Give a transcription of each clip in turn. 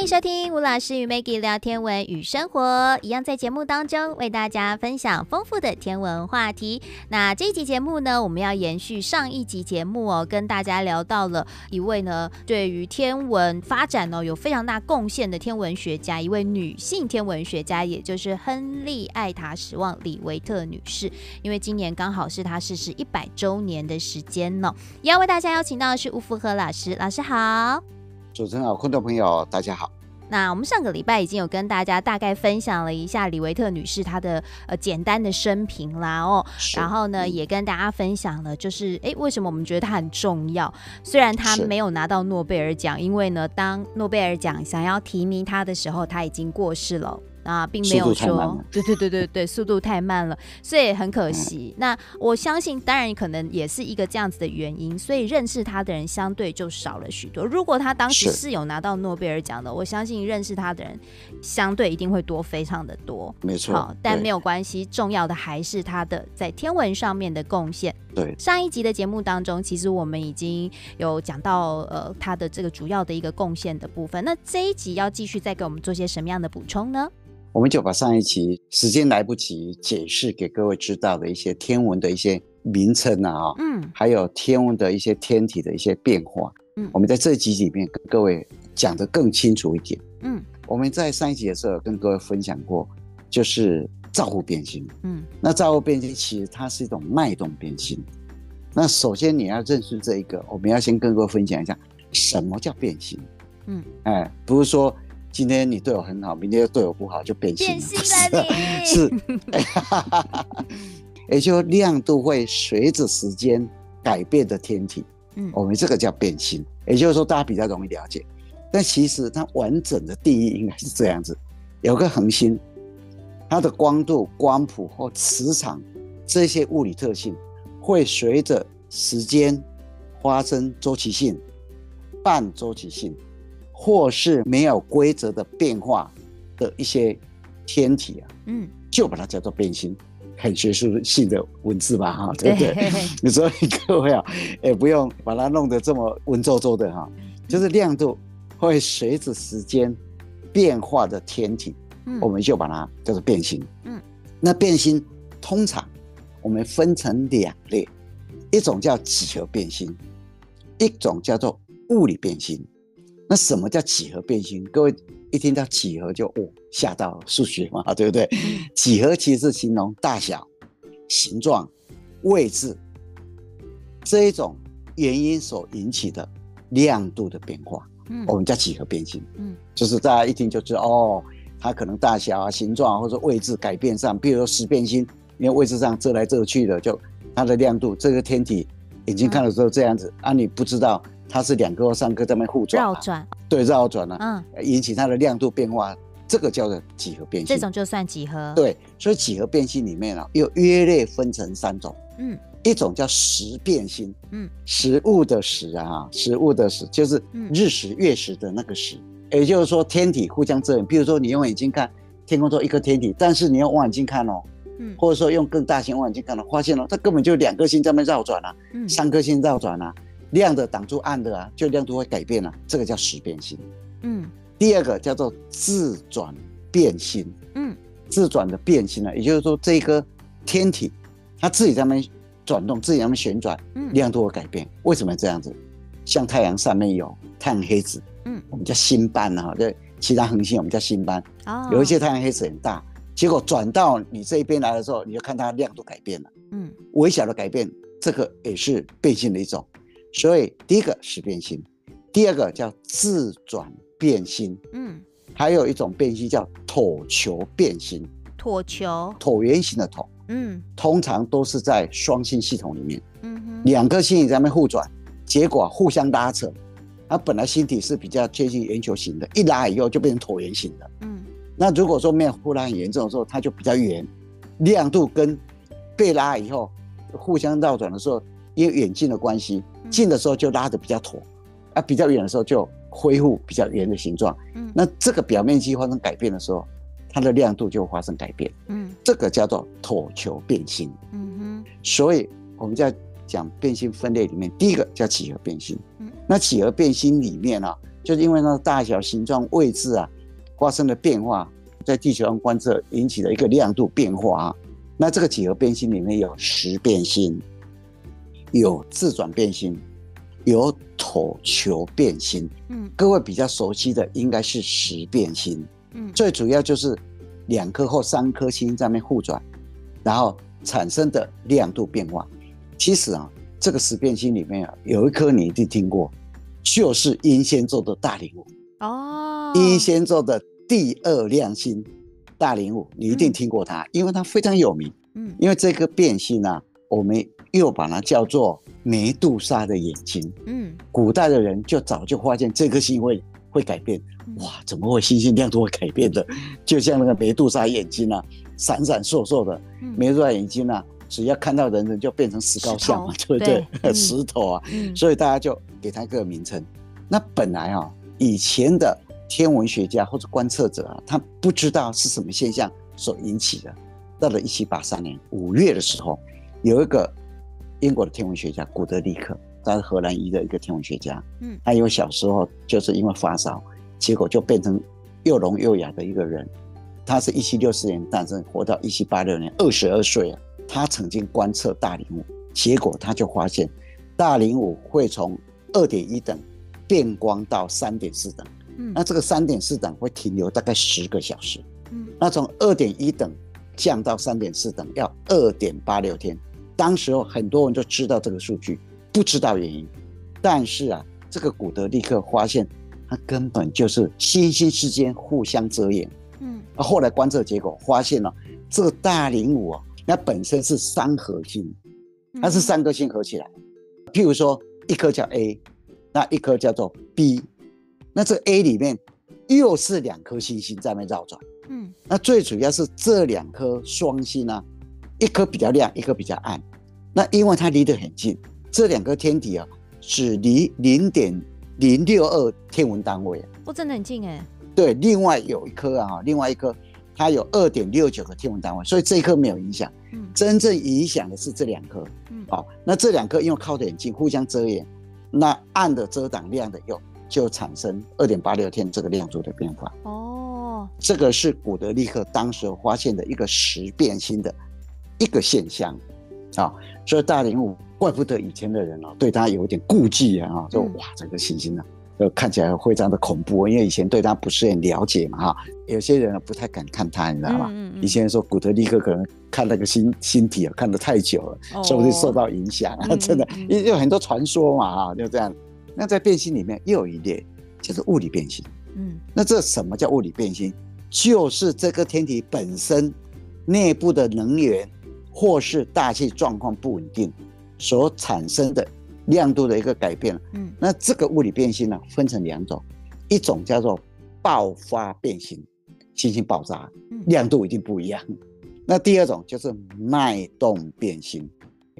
欢迎收听吴老师与 Maggie 聊天文与生活，一样在节目当中为大家分享丰富的天文话题。那这一集节目呢，我们要延续上一集节目哦，跟大家聊到了一位呢，对于天文发展哦有非常大贡献的天文学家，一位女性天文学家，也就是亨利艾塔史旺李维特女士。因为今年刚好是她逝世一百周年的时间呢，也要为大家邀请到的是吴福和老师，老师好。主持人好，观众朋友大家好。那我们上个礼拜已经有跟大家大概分享了一下李维特女士她的呃简单的生平啦哦，然后呢、嗯、也跟大家分享了就是哎为什么我们觉得她很重要？虽然她没有拿到诺贝尔奖，因为呢当诺贝尔奖想要提名她的时候，她已经过世了。啊，并没有说，对对对对对，速度太慢了，所以很可惜。嗯、那我相信，当然可能也是一个这样子的原因，所以认识他的人相对就少了许多。如果他当时是有拿到诺贝尔奖的，我相信认识他的人相对一定会多，非常的多。没错，好，但没有关系，重要的还是他的在天文上面的贡献。对，上一集的节目当中，其实我们已经有讲到呃他的这个主要的一个贡献的部分。那这一集要继续再给我们做些什么样的补充呢？我们就把上一期时间来不及解释给各位知道的一些天文的一些名称啊，嗯，还有天文的一些天体的一些变化，嗯，我们在这集里面跟各位讲得更清楚一点，嗯，我们在上一集的时候跟各位分享过，就是照户变星，嗯，那照户变星其实它是一种脉动变星，那首先你要认识这一个，我们要先跟各位分享一下什么叫变星，嗯，哎，不是说。今天你对我很好，明天又对我不好，就变心了。变星了你 是，是，也就亮度会随着时间改变的天体，嗯，我们这个叫变星。也就是说，大家比较容易了解。但其实它完整的定义应该是这样子：有个恒星，它的光度、光谱或磁场这些物理特性，会随着时间发生周期性、半周期性。或是没有规则的变化的一些天体啊，嗯，就把它叫做变星，很学术性的文字吧，哈，对。不对？所以各位啊，也不用把它弄得这么文绉绉的哈，就是亮度会随着时间变化的天体，嗯，我们就把它叫做变星，嗯，那变星通常我们分成两类，一种叫几何变星，一种叫做物理变星。那什么叫几何变星？各位一听到几何就哦吓到数学嘛，对不对？几何其实是形容大小、形状、位置这一种原因所引起的亮度的变化，嗯，我们叫几何变星，嗯，就是大家一听就知道哦，它可能大小啊、形状啊或者位置改变上，比如说十变星，因为位置上遮来遮去的，就它的亮度，这个天体眼睛看的时候这样子，嗯，啊，你不知道。它是两颗或三颗在那互转，绕转，对，绕转了，嗯，引起它的亮度变化，这个叫做几何变星。这种就算几何。对，所以几何变星里面啊，又约略分成三种，嗯，一种叫时变星，嗯，食物的食啊，食物的食就是日食月食的那个食，也就是说天体互相遮掩。比如说你用眼睛看天空中一颗天体，但是你用望远镜看哦，嗯，或者说用更大型望远镜看哦，发现了，它根本就两颗星在那绕转啊，嗯，三颗星绕转啊。亮的挡住暗的啊，就亮度会改变了，啊，这个叫时变星。嗯，第二个叫做自转变星。嗯，自转的变星呢，也就是说这个天体它自己在那边转动，自己在那边旋转，亮度会改变。为什么这样子？像太阳上面有太阳黑子，嗯，我们叫星斑啊，对，其他恒星我们叫星斑。哦，有一些太阳黑子很大，结果转到你这一边来的时候，你就看它亮度改变了。嗯，微小的改变，这个也是变星的一种。所以第一个是变心，第二个叫自转变心，嗯，还有一种变星叫椭球变星，椭球，椭圆形的椭，嗯，通常都是在双星系统里面，嗯哼，两颗星体在那边互转，结果互相拉扯，它本来星体是比较接近圆球形的，一拉以后就变成椭圆形的，嗯，那如果说没有互拉很严重的时候，它就比较圆，亮度跟被拉以后互相绕转的时候，因为远近的关系。近的时候就拉得比较妥，啊，比较远的时候就恢复比较圆的形状。嗯，那这个表面积发生改变的时候，它的亮度就发生改变。嗯，这个叫做椭球变星。嗯哼，所以我们在讲变星分类里面，第一个叫几何变星。嗯，那几何变星里面呢，就是因为那个大小、形状、位置啊发生了变化，在地球上观测引起了一个亮度变化啊。那这个几何变星里面有十变星，有自转变星，有椭球变星。嗯，各位比较熟悉的应该是十变星。嗯，最主要就是两颗或三颗星在那边互转，然后产生的亮度变化。其实啊，这个十变星里面啊，有一颗你一定听过。就是英仙座的大陵兀哦，英仙座的第二亮星大陵兀，你一定听过它，嗯、因为它非常有名。嗯，因为这个变星呢、啊，我们又把它叫做梅杜莎的眼睛。嗯，古代的人就早就发现这颗星会会改变。哇，怎么会星星亮度会改变的？就像那个梅杜莎眼睛啊，闪闪烁烁的。梅杜莎眼睛啊，只要看到人人就变成石膏像嘛，对不对？对 石头啊，嗯、所以大家就。给它一个名称，那本来啊，以前的天文学家或者观测者啊，他不知道是什么现象所引起的。到了一七八三年五月的时候，有一个英国的天文学家古德利克，他是荷兰裔的一个天文学家。嗯，他因为小时候就是因为发烧，结果就变成又聋又哑的一个人。他是一七六四年诞生，活到一七八六年，二十二岁啊。他曾经观测大陵五，结果他就发现大陵五会从二点一等变光到三点四等，嗯，那这个三点四等会停留大概十个小时，嗯，那从二点一等降到三点四等要二点八六天。当时候很多人都知道这个数据，不知道原因，但是啊，这个古德立刻发现它根本就是星星之间互相遮掩，嗯，后来观测结果发现了这个大陵五啊，那本身是三合星，它是三颗星合起来，譬如说。一颗叫 A，那一颗叫做 B，那这 A 里面又是两颗星星在那绕转，嗯，那最主要是这两颗双星呢，一颗比较亮，一颗比较暗，那因为它离得很近，这两个天体啊，只离零点零六二天文单位，不真的很近哎。对，另外有一颗啊，另外一颗它有二点六九个天文单位，所以这一颗没有影响，嗯，真正影响的是这两颗。好，那这两颗因为靠得很近，互相遮掩，那暗的遮挡亮的又，就产生二点八六天这个亮度的变化。哦，这个是古德利克当时发现的一个实变星的一个现象。啊，所以大陵兀怪不得以前的人哦，对他有点顾忌啊，就哇，这个行星呢。就看起来非常的恐怖，因为以前对他不是很了解嘛，哈，有些人不太敢看他，你知道吗？嗯嗯、以前说古德利克可能看那个星星体啊，看得太久了，哦、说不定受到影响啊，真的，因为有很多传说嘛，哈，就这样。那在变星里面又有一列，就是物理变星。嗯，那这什么叫物理变星？就是这个天体本身内部的能源或是大气状况不稳定所产生的。亮度的一个改变，嗯，那这个物理变形呢，分成两种，一种叫做爆发变形，星星爆炸，亮度一定不一样。那第二种就是脉动变形，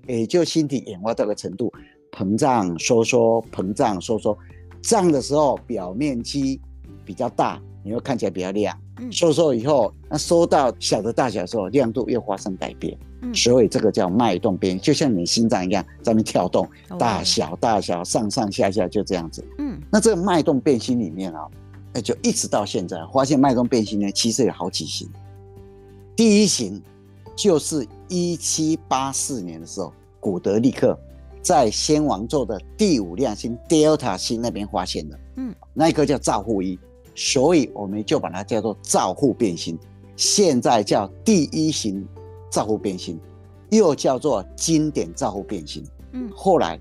也就星体演化到个程度，膨胀收缩，膨胀收缩，胀的时候表面积比较大，你会看起来比较亮，嗯收缩以后，那收到小的大小的时候，亮度又发生改变。嗯所以这个叫脉动变，就像你心脏一样在那跳动，大小大小上上下下就这样子。嗯，那这个脉动变星里面啊，哎，就一直到现在发现脉动变星呢，其实有好几型。第一型就是一七八四年的时候，古德利克在仙王座的第五亮星 Delta 星那边发现的。嗯，那一颗叫照护一，所以我们就把它叫做照护变星。现在叫第一型。照护变星，又叫做经典照护变星。嗯，后来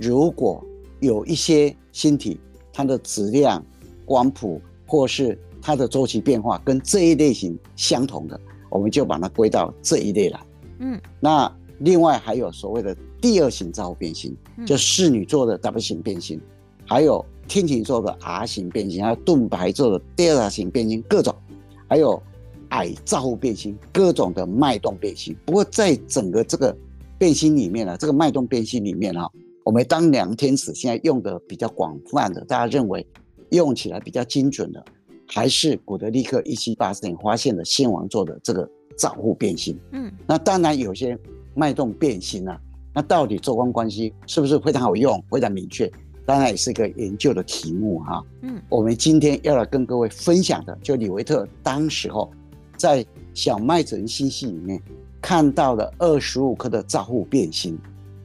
如果有一些星体，它的质量、光谱或是它的周期变化跟这一类型相同的，我们就把它归到这一类来。嗯，那另外还有所谓的第二型照护变星，就侍女座的 W 型变星，还有天琴座的 R 型变星，还有盾牌座的 Delta 型变星，各种，还有。矮照户变星，各种的脉动变星。不过在整个这个变星里面呢，这个脉动变星里面哈，我们当量天使现在用的比较广泛的，大家认为用起来比较精准的，还是古德利克一七八四年发现的仙王座的这个照户变星。嗯，那当然有些脉动变星啊，那到底做光关系是不是非常好用，非常明确？大当然也是一个研究的题目哈。嗯，我们今天要来跟各位分享的，就李维特当时候在小麦子星系里面看到了二十五颗的照护变星。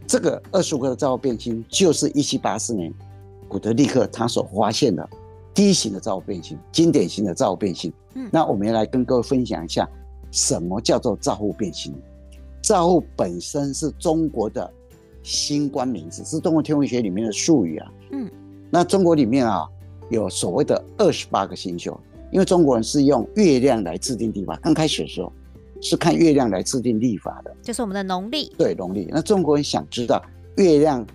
这个二十五颗的照护变星，就是一七八四年古德利克他所发现的低型的照护变星，经典型的照护变星。嗯，那我们要来跟各位分享一下，什么叫做照护变星？照护本身是中国的。星官名字是中国天文学里面的术语啊。嗯，那中国里面啊有所谓的二十八个星宿，因为中国人是用月亮来制定历法。刚开始的时候是看月亮来制定历法的，就是我们的农历。对，农历。那中国人想知道月亮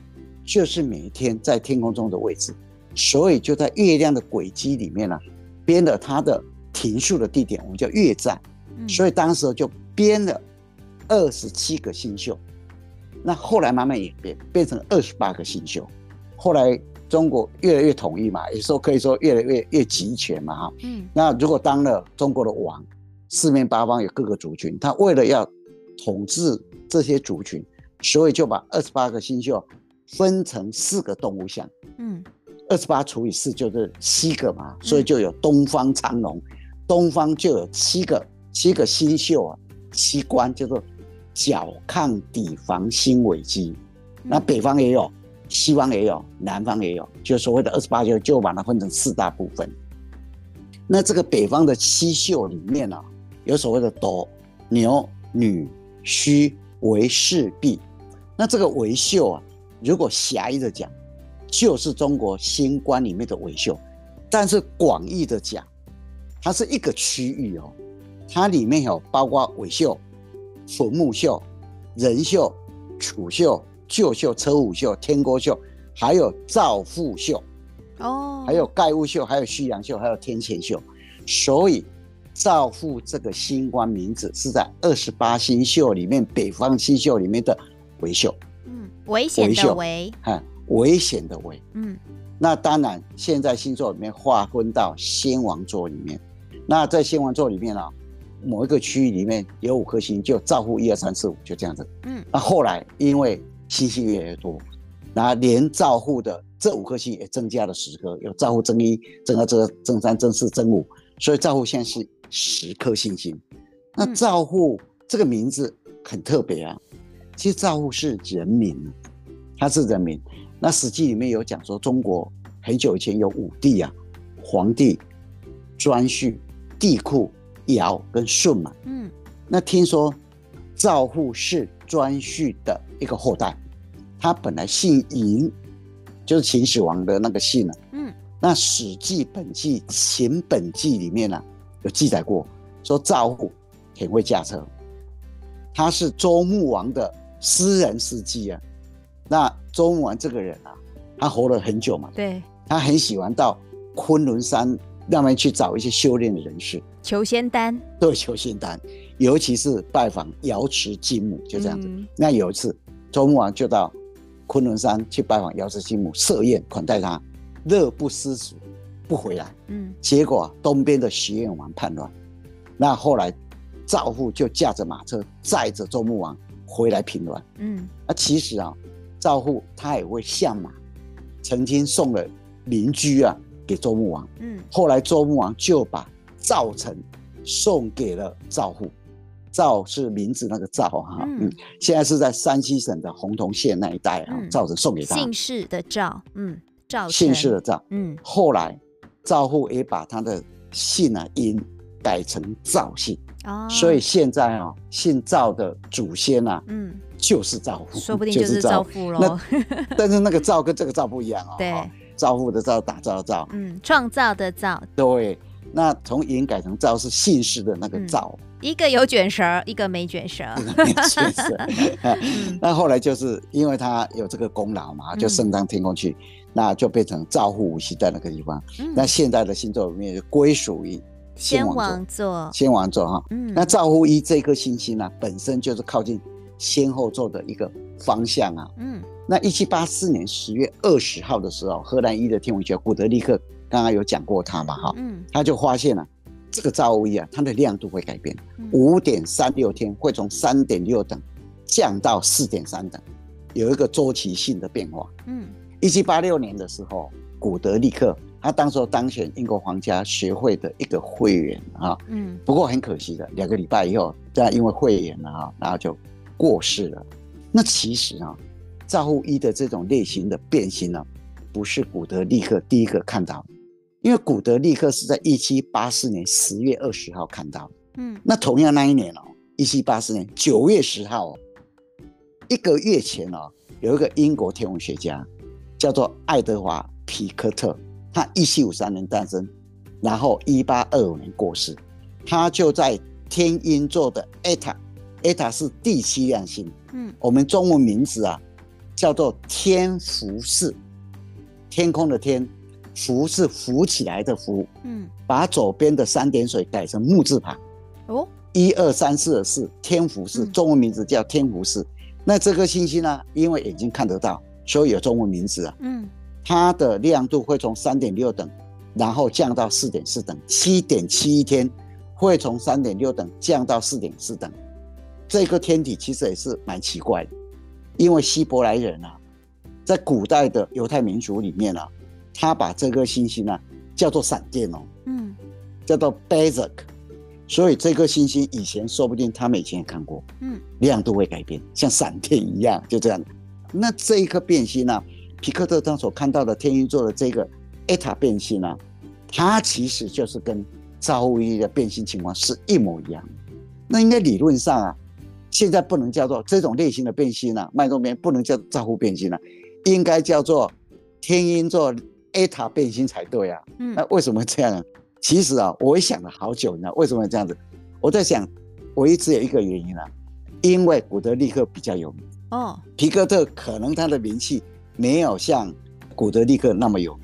就是每天在天空中的位置，所以就在月亮的轨迹里面呢、啊，编了它的停宿的地点，我们叫月站。嗯、所以当时就编了二十七个星宿。那后来慢慢演变，变成二十八个星宿。后来中国越来越统一嘛，也说可以说越来越越集权嘛，哈。嗯。那如果当了中国的王，四面八方有各个族群，他为了要统治这些族群，所以就把二十八个星宿分成四个动物像。嗯。二十八除以四就是七个嘛，所以就有东方苍龙，嗯、东方就有七个七个星宿啊，七官叫做。角抗抵防星尾机，那北方也有，西方也有，南方也有，就所谓的二十八宿，就把它分成四大部分。那这个北方的七宿里面呢、啊，有所谓的斗、牛、女、戌、为、氏、弼。那这个维宿啊，如果狭义的讲，就是中国星官里面的维宿；但是广义的讲，它是一个区域哦，它里面有包括尾宿。坟墓宿、人宿、处宿、旧秀、车舞秀、天锅秀，还有造富秀，哦，还有盖物秀，还有虚阳秀，还有天干宿。所以，造富这个星官名字是在二十八星宿里面，北方星宿里面的维秀。嗯，危险的危，哈，危险的危。嗯，那当然，现在星座里面划分到仙王座里面。那在仙王座里面啊。某一个区域里面有五颗星，就造户一二三四五，就这样子。嗯，那后来因为星星越来越多，那连照护的这五颗星也增加了十颗，有照护增一、增二、增增三、增四、增五，所以照护现在是十颗星星。那照护这个名字很特别啊，其实照护是人名，他是人民。那史记里面有讲说，中国很久以前有五帝啊，皇帝、颛顼、帝喾。尧跟舜嘛，嗯，那听说照护是顓頊的一个后代，他本来姓嬴，就是秦始皇的那个姓呢，嗯，那《史记本纪》《秦本纪》里面呢、啊、有记载过，说造户很会驾车，他是周穆王的私人司机啊。那周穆王这个人啊，他活了很久嘛，对，他很喜欢到昆仑山那边去找一些修炼的人士。求仙丹，对，求仙丹，尤其是拜访瑶池金母，就这样子。嗯、那有一次，周穆王就到昆仑山去拜访瑶池金母，设宴款待他，乐不思蜀，不回来。嗯，结果、啊、东边的徐彦王叛乱，那后来赵户就驾着马车载着周穆王回来平乱。嗯，那其实啊，赵户他也会相马，曾经送了邻居啊给周穆王。嗯，后来周穆王就把赵成送给了赵户，造是名字那个赵哈，嗯，现在是在山西省的洪洞县那一带啊，造成送给他。姓氏的赵，嗯，赵姓氏的赵，嗯，后来赵户也把他的姓啊音改成赵姓，哦，所以现在啊姓赵的祖先啊，嗯，就是赵户，说不定就是赵户喽。但是那个赵跟这个赵不一样哦，对，赵户的赵打造的赵，嗯，创造的造，对。那从音改成赵是姓氏的那个赵，嗯，一个有卷舌，一个没卷舌。那后来就是因为他有这个功劳嘛，就升上天空去，嗯、那就变成造户无锡在那个地方。嗯、那现在的星座里面就归属于仙王座，仙王座哈。嗯、那造户一这颗星星呢，本身就是靠近仙后座的一个方向啊。嗯。那一七八四年十月二十号的时候，荷兰一的天文学古德利克。刚刚有讲过他嘛，哈，嗯，他就发现了这个造物一啊，它的亮度会改变，五点三六天会从三点六等降到四点三等，有一个周期性的变化，嗯，一七八六年的时候，古德利克他当时候当选英国皇家学会的一个会员啊，嗯，不过很可惜的，两个礼拜以后，这样因为会员了啊，然后就过世了。那其实啊，造物一的这种类型的变形呢，不是古德利克第一个看到，因为古德利克是在一七八四年十月二十号看到的，嗯，那同样那一年哦，一七八四年九月十号哦，一个月前哦，有一个英国天文学家叫做爱德华皮克特，他一七五三年诞生，然后一八二五年过世，他就在天鹰座的 Eta，Eta 是第七亮星。嗯，我们中文名字啊，叫做天福寺，天空的天，浮是浮起来的浮。嗯，把左边的三点水改成木字旁。哦，一二三四的四，天浮四，中文名字叫天福寺。那这颗星星呢，因为眼睛看得到，所以有中文名字啊。嗯，它的亮度会从三点六等，然后降到四点四等，七点七一天会从三点六等降到四点四等。这个天体其实也是蛮奇怪的，因为希伯来人啊，在古代的犹太民族里面啊，他把这颗星星呢、啊、叫做闪电哦，嗯，叫做 Bezoar，所以这颗星星以前说不定他们以前也看过，嗯，亮度会改变，像闪电一样，就这样。那这一颗变星呢、啊，皮克特当所看到的天鹰座的这个 Eta 变星呢、啊，它其实就是跟照护衣的变星情况是一模一样。那应该理论上啊。现在不能叫做这种类型的变星了，脉动变不能叫照护变星了，应该叫做天鹰座 Eta 变星才对啊。嗯，那为什么这样呢？其实啊，我也想了好久呢，为什么这样子？我在想，我一直有一个原因啊，因为古德利克比较有名哦，皮克特可能他的名气没有像古德利克那么有名。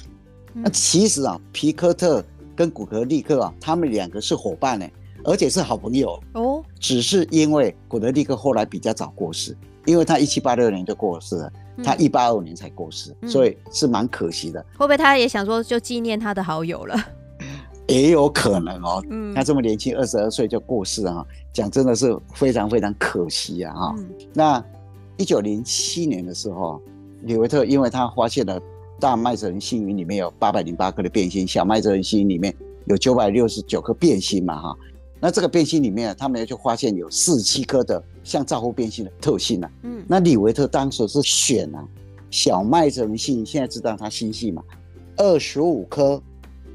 嗯、那其实啊，皮克特跟古德利克啊，他们两个是伙伴呢。而且是好朋友哦，只是因为古德利克后来比较早过世，因为他一七八六年就过世了，嗯、他一八二五年才过世，嗯、所以是蛮可惜的。会不会他也想说就纪念他的好友了？也有可能哦。嗯，他这么年轻，二十二岁就过世啊，讲真的是非常非常可惜啊！哈、嗯，那一九零七年的时候，李维特因为他发现了大麦哲伦星云里面有八百零八颗的变星，小麦哲伦星云里面有九百六十九颗变星嘛，哈。那这个变星里面，他们就发现有四十七颗的像照护变星的特性啊。嗯，那李维特当时是选啊小麦哲伦星，现在知道它星系嘛，二十五颗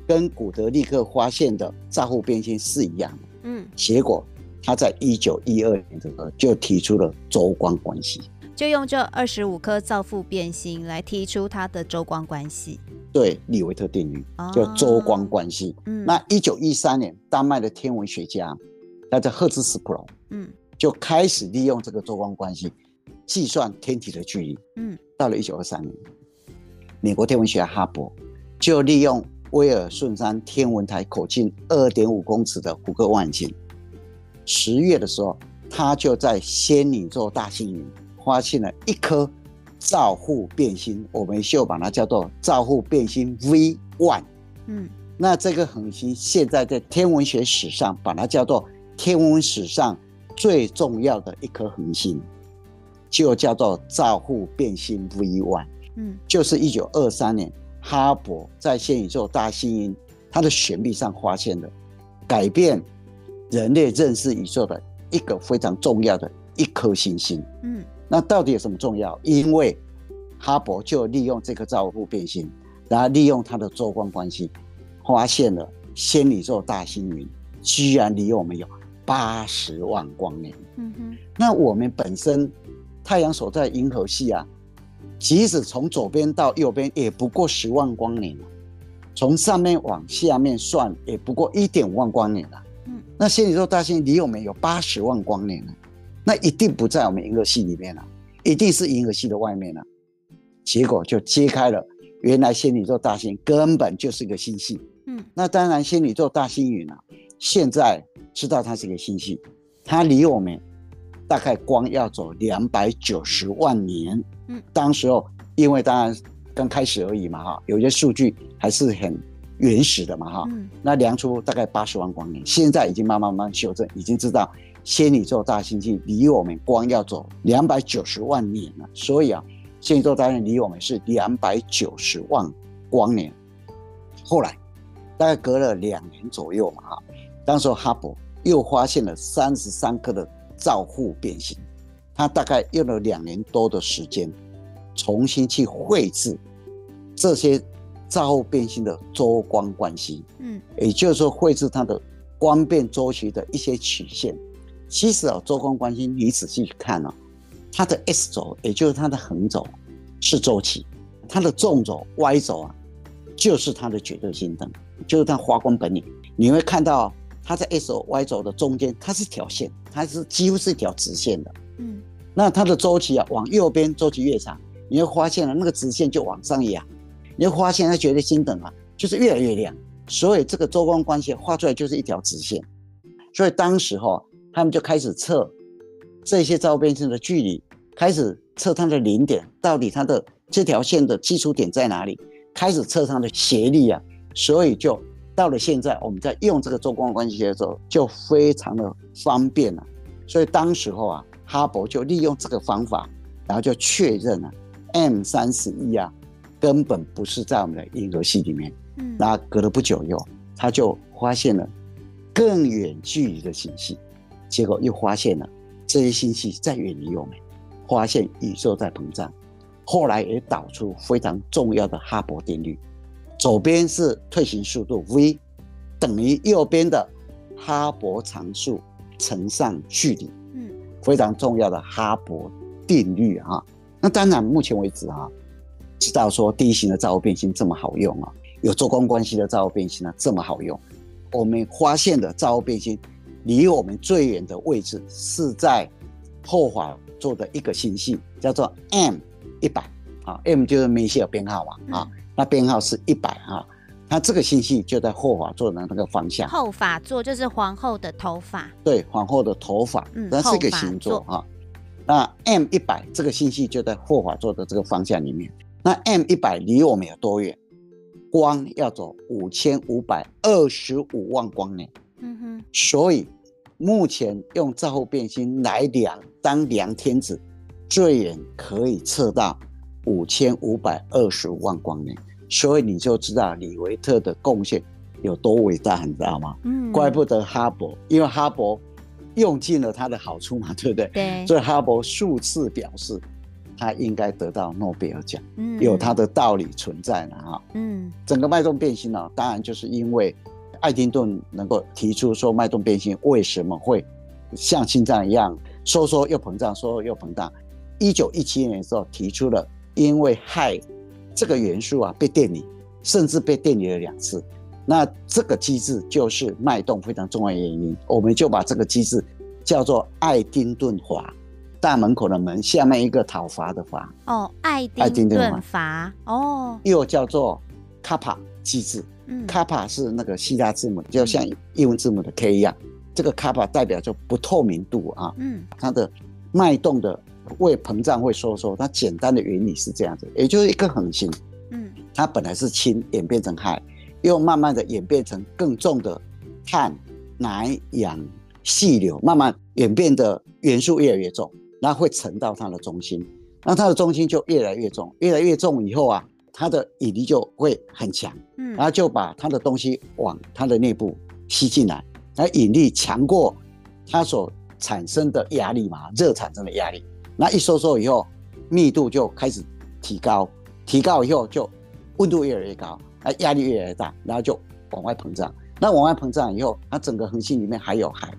跟古德利克发现的照护变星是一样的。嗯，结果他在一九一二年的时候就提出了周光关系。就用这二十五颗造父变星来提出它的周光关系，对，李维特定律叫周光关系。哦、嗯，那一九一三年，丹麦的天文学家，那叫赫兹斯普隆，嗯，就开始利用这个周光关系计算天体的距离。嗯，到了一九二三年，美国天文学家哈勃就利用威尔逊山天文台口径二点五公尺的胡克望远镜，十月的时候，他就在仙女座大星云。发现了一颗照护变星，我们就把它叫做照护变星 V one。嗯，那这个恒星现在在天文学史上把它叫做天文史上最重要的一颗恒星，就叫做照护变星 V one。嗯，就是一九二三年哈勃在仙宇宙大星云它的旋臂上发现的，改变人类认识宇宙的一个非常重要的一颗星星。嗯。那到底有什么重要？因为哈勃就利用这颗照护变星，然后利用它的周光关系，发现了仙女座大星云居然离我们有八十万光年。嗯哼。那我们本身太阳所在银河系啊，即使从左边到右边也不过十万光年，从上面往下面算也不过一点五万光年了。嗯。那仙女座大星离我们有八十万光年了。那一定不在我们银河系里面了，啊，一定是银河系的外面了，啊。结果就揭开了，原来仙女座大星根本就是一个星系。嗯，那当然仙女座大星云啊，现在知道它是一个星系，它离我们大概光要走两百九十万年。嗯，当时候因为当然刚开始而已嘛哈，有些数据还是很原始的嘛哈。嗯，那量出大概八十万光年，现在已经慢慢慢慢修正，已经知道。仙女座大星系离我们光要走两百九十万年了，所以啊，仙女座大星离我们是两百九十万光年。后来大概隔了两年左右嘛，哈，当时哈勃又发现了三十三颗的照护变星，他大概用了两年多的时间，重新去绘制这些照护变星的周光关系，嗯，也就是说绘制它的光变周期的一些曲线。其实啊，周公关系你仔细去看哦，它的 S 轴，也就是它的横轴是周期，它的纵轴 Y 轴啊，就是它的绝对星灯，就是它发光本领。你会看到它在 S 轴 Y 轴的中间，它是条线，它是几乎是一条直线的。嗯，那它的周期啊，往右边周期越长，你会发现了那个直线就往上扬，你会发现它绝对星灯啊，就是越来越亮。所以这个周光关系画出来就是一条直线。所以当时哈。他们就开始测这些造父变星的距离，开始测它的零点，到底它的这条线的基础点在哪里？开始测它的斜率啊，所以就到了现在，我们在用这个做光关系的时候，就非常的方便了。所以当时候啊，哈勃就利用这个方法，然后就确认了 M 三十一啊，根本不是在我们的银河系里面。嗯，那隔了不久以后，他就发现了更远距离的星系。结果又发现了这些星系在远离我们，发现宇宙在膨胀，后来也导出非常重要的哈勃定律，左边是退行速度 v 等于右边的哈勃常数乘上距离，嗯，非常重要的哈勃定律啊。那当然，目前为止啊，知道说第一型的造父变星这么好用啊，有周光关系的造父变星呢这么好用，我们发现的造父变星。离我们最远的位置是在后法座的一个星系，叫做 M 一百啊，M 就是梅西尔编号嘛啊，那编号是一百啊，那这个星系就在后法座的那个方向。后法座就是皇后的头发。对，皇后的头发，那是一个星座啊。那 M 一百这个星系就在后法座的这个方向里面。那 M 一百离我们有多远？光要走五千五百二十五万光年。嗯哼，所以目前用造后变星来量当量天子，最远可以测到五千五百二十五万光年，所以你就知道李维特的贡献有多伟大，你知道吗？嗯，怪不得哈勃，因为哈勃用尽了他的好处嘛，对不对？对，所以哈勃数次表示他应该得到诺贝尔奖，嗯，有他的道理存在了，哈，嗯，整个脉动变形呢，当然就是因为。爱丁顿能够提出说脉动变性为什么会像心脏一样收缩又膨胀，收缩又膨胀。一九一七年的时候提出了，因为氦这个元素啊被电离，甚至被电离了两次，那这个机制就是脉动非常重要的原因。我们就把这个机制叫做爱丁顿阀，大门口的门下面一个讨伐的伐。哦，爱丁顿阀哦，又叫做卡帕机制。卡帕是那个希腊字母，就像英文字母的 K 一样。这个卡帕代表着不透明度啊。嗯，它的脉动的会膨胀会收缩，它简单的原理是这样子，也就是一颗恒星。嗯，它本来是氢演变成氦，又慢慢的演变成更重的碳、氖、氧、细硫，慢慢演变的元素越来越重，然后会沉到它的中心，那它的中心就越来越重，越来越重以后啊。它的引力就会很强，嗯，然后就把它的东西往它的内部吸进来，那引力强过它所产生的压力嘛，热产生的压力，那一收缩以后，密度就开始提高，提高以后就温度越来越高，那压力越来越大，然后就往外膨胀，那往外膨胀以后，它整个恒星里面还有氦，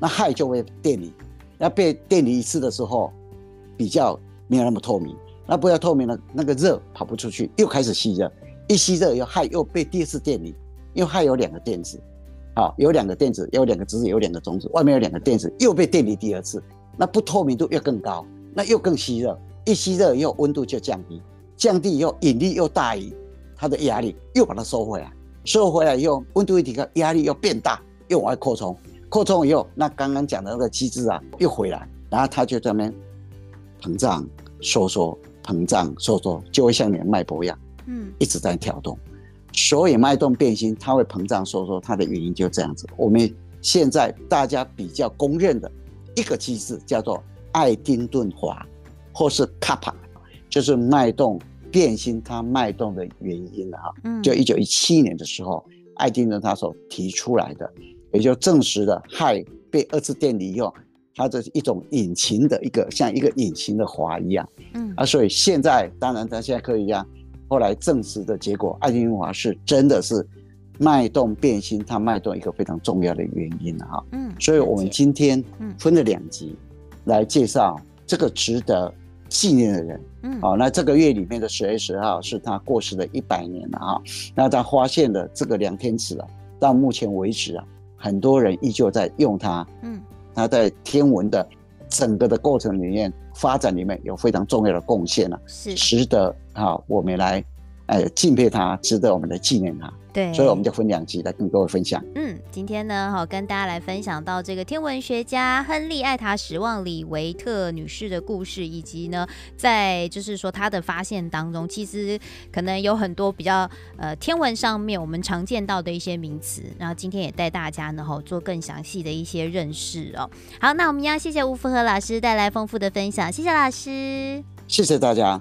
那氦就会电离，那被电离一次的时候，比较没有那么透明。那不要透明了，那个热跑不出去，又开始吸热，一吸热以后，氦又被第二次电离，因为氦有两个电子，好，有两个电子，有两个质子，有两个中子，外面有两个电子，又被电离第二次，那不透明度又更高，那又更吸热，一吸热以后温度就降低，降低以后引力又大于它的压力，又把它收回来，收回来以后温度一提高，压力又变大，又往外扩充，扩充以后，那刚刚讲的那个机制啊又回来，然后它就在那边膨胀收缩。膨胀收缩就会像你的脉搏一样，嗯，一直在跳动。所以脉动变心它会膨胀收缩，它的原因就这样子。我们现在大家比较公认的一个机制叫做爱丁顿滑，或是卡帕。就是脉动变心，它脉动的原因了哈。嗯，就一九一七年的时候，爱丁顿他所提出来的，也就证实了氦被二次电离以后，它这是一种隐形的一个像一个隐形的华一样。嗯，啊，所以现在当然它现在科学家后来证实的结果，爱丁顿华是真的是脉动变心，它脉动一个非常重要的原因哈。嗯，所以我们今天分了两集来介绍这个值得纪念的人。嗯，好，那这个月里面的十月十号是他过世的一百年了哈。那他发现的这个量天尺啊，到目前为止啊，很多人依旧在用它。嗯，他在天文的整个的过程里面发展里面有非常重要的贡献了，是值得啊我们来。哎，敬佩他，值得我们来纪念他。对，所以我们就分两集来跟各位分享。嗯，今天呢，好跟大家来分享到这个天文学家亨利艾塔史旺里维特女士的故事，以及呢，在就是说她的发现当中，其实可能有很多比较呃天文上面我们常见到的一些名词。然后今天也带大家呢，哈做更详细的一些认识哦。好，那我们要谢谢吴福和老师带来丰富的分享，谢谢老师，谢谢大家。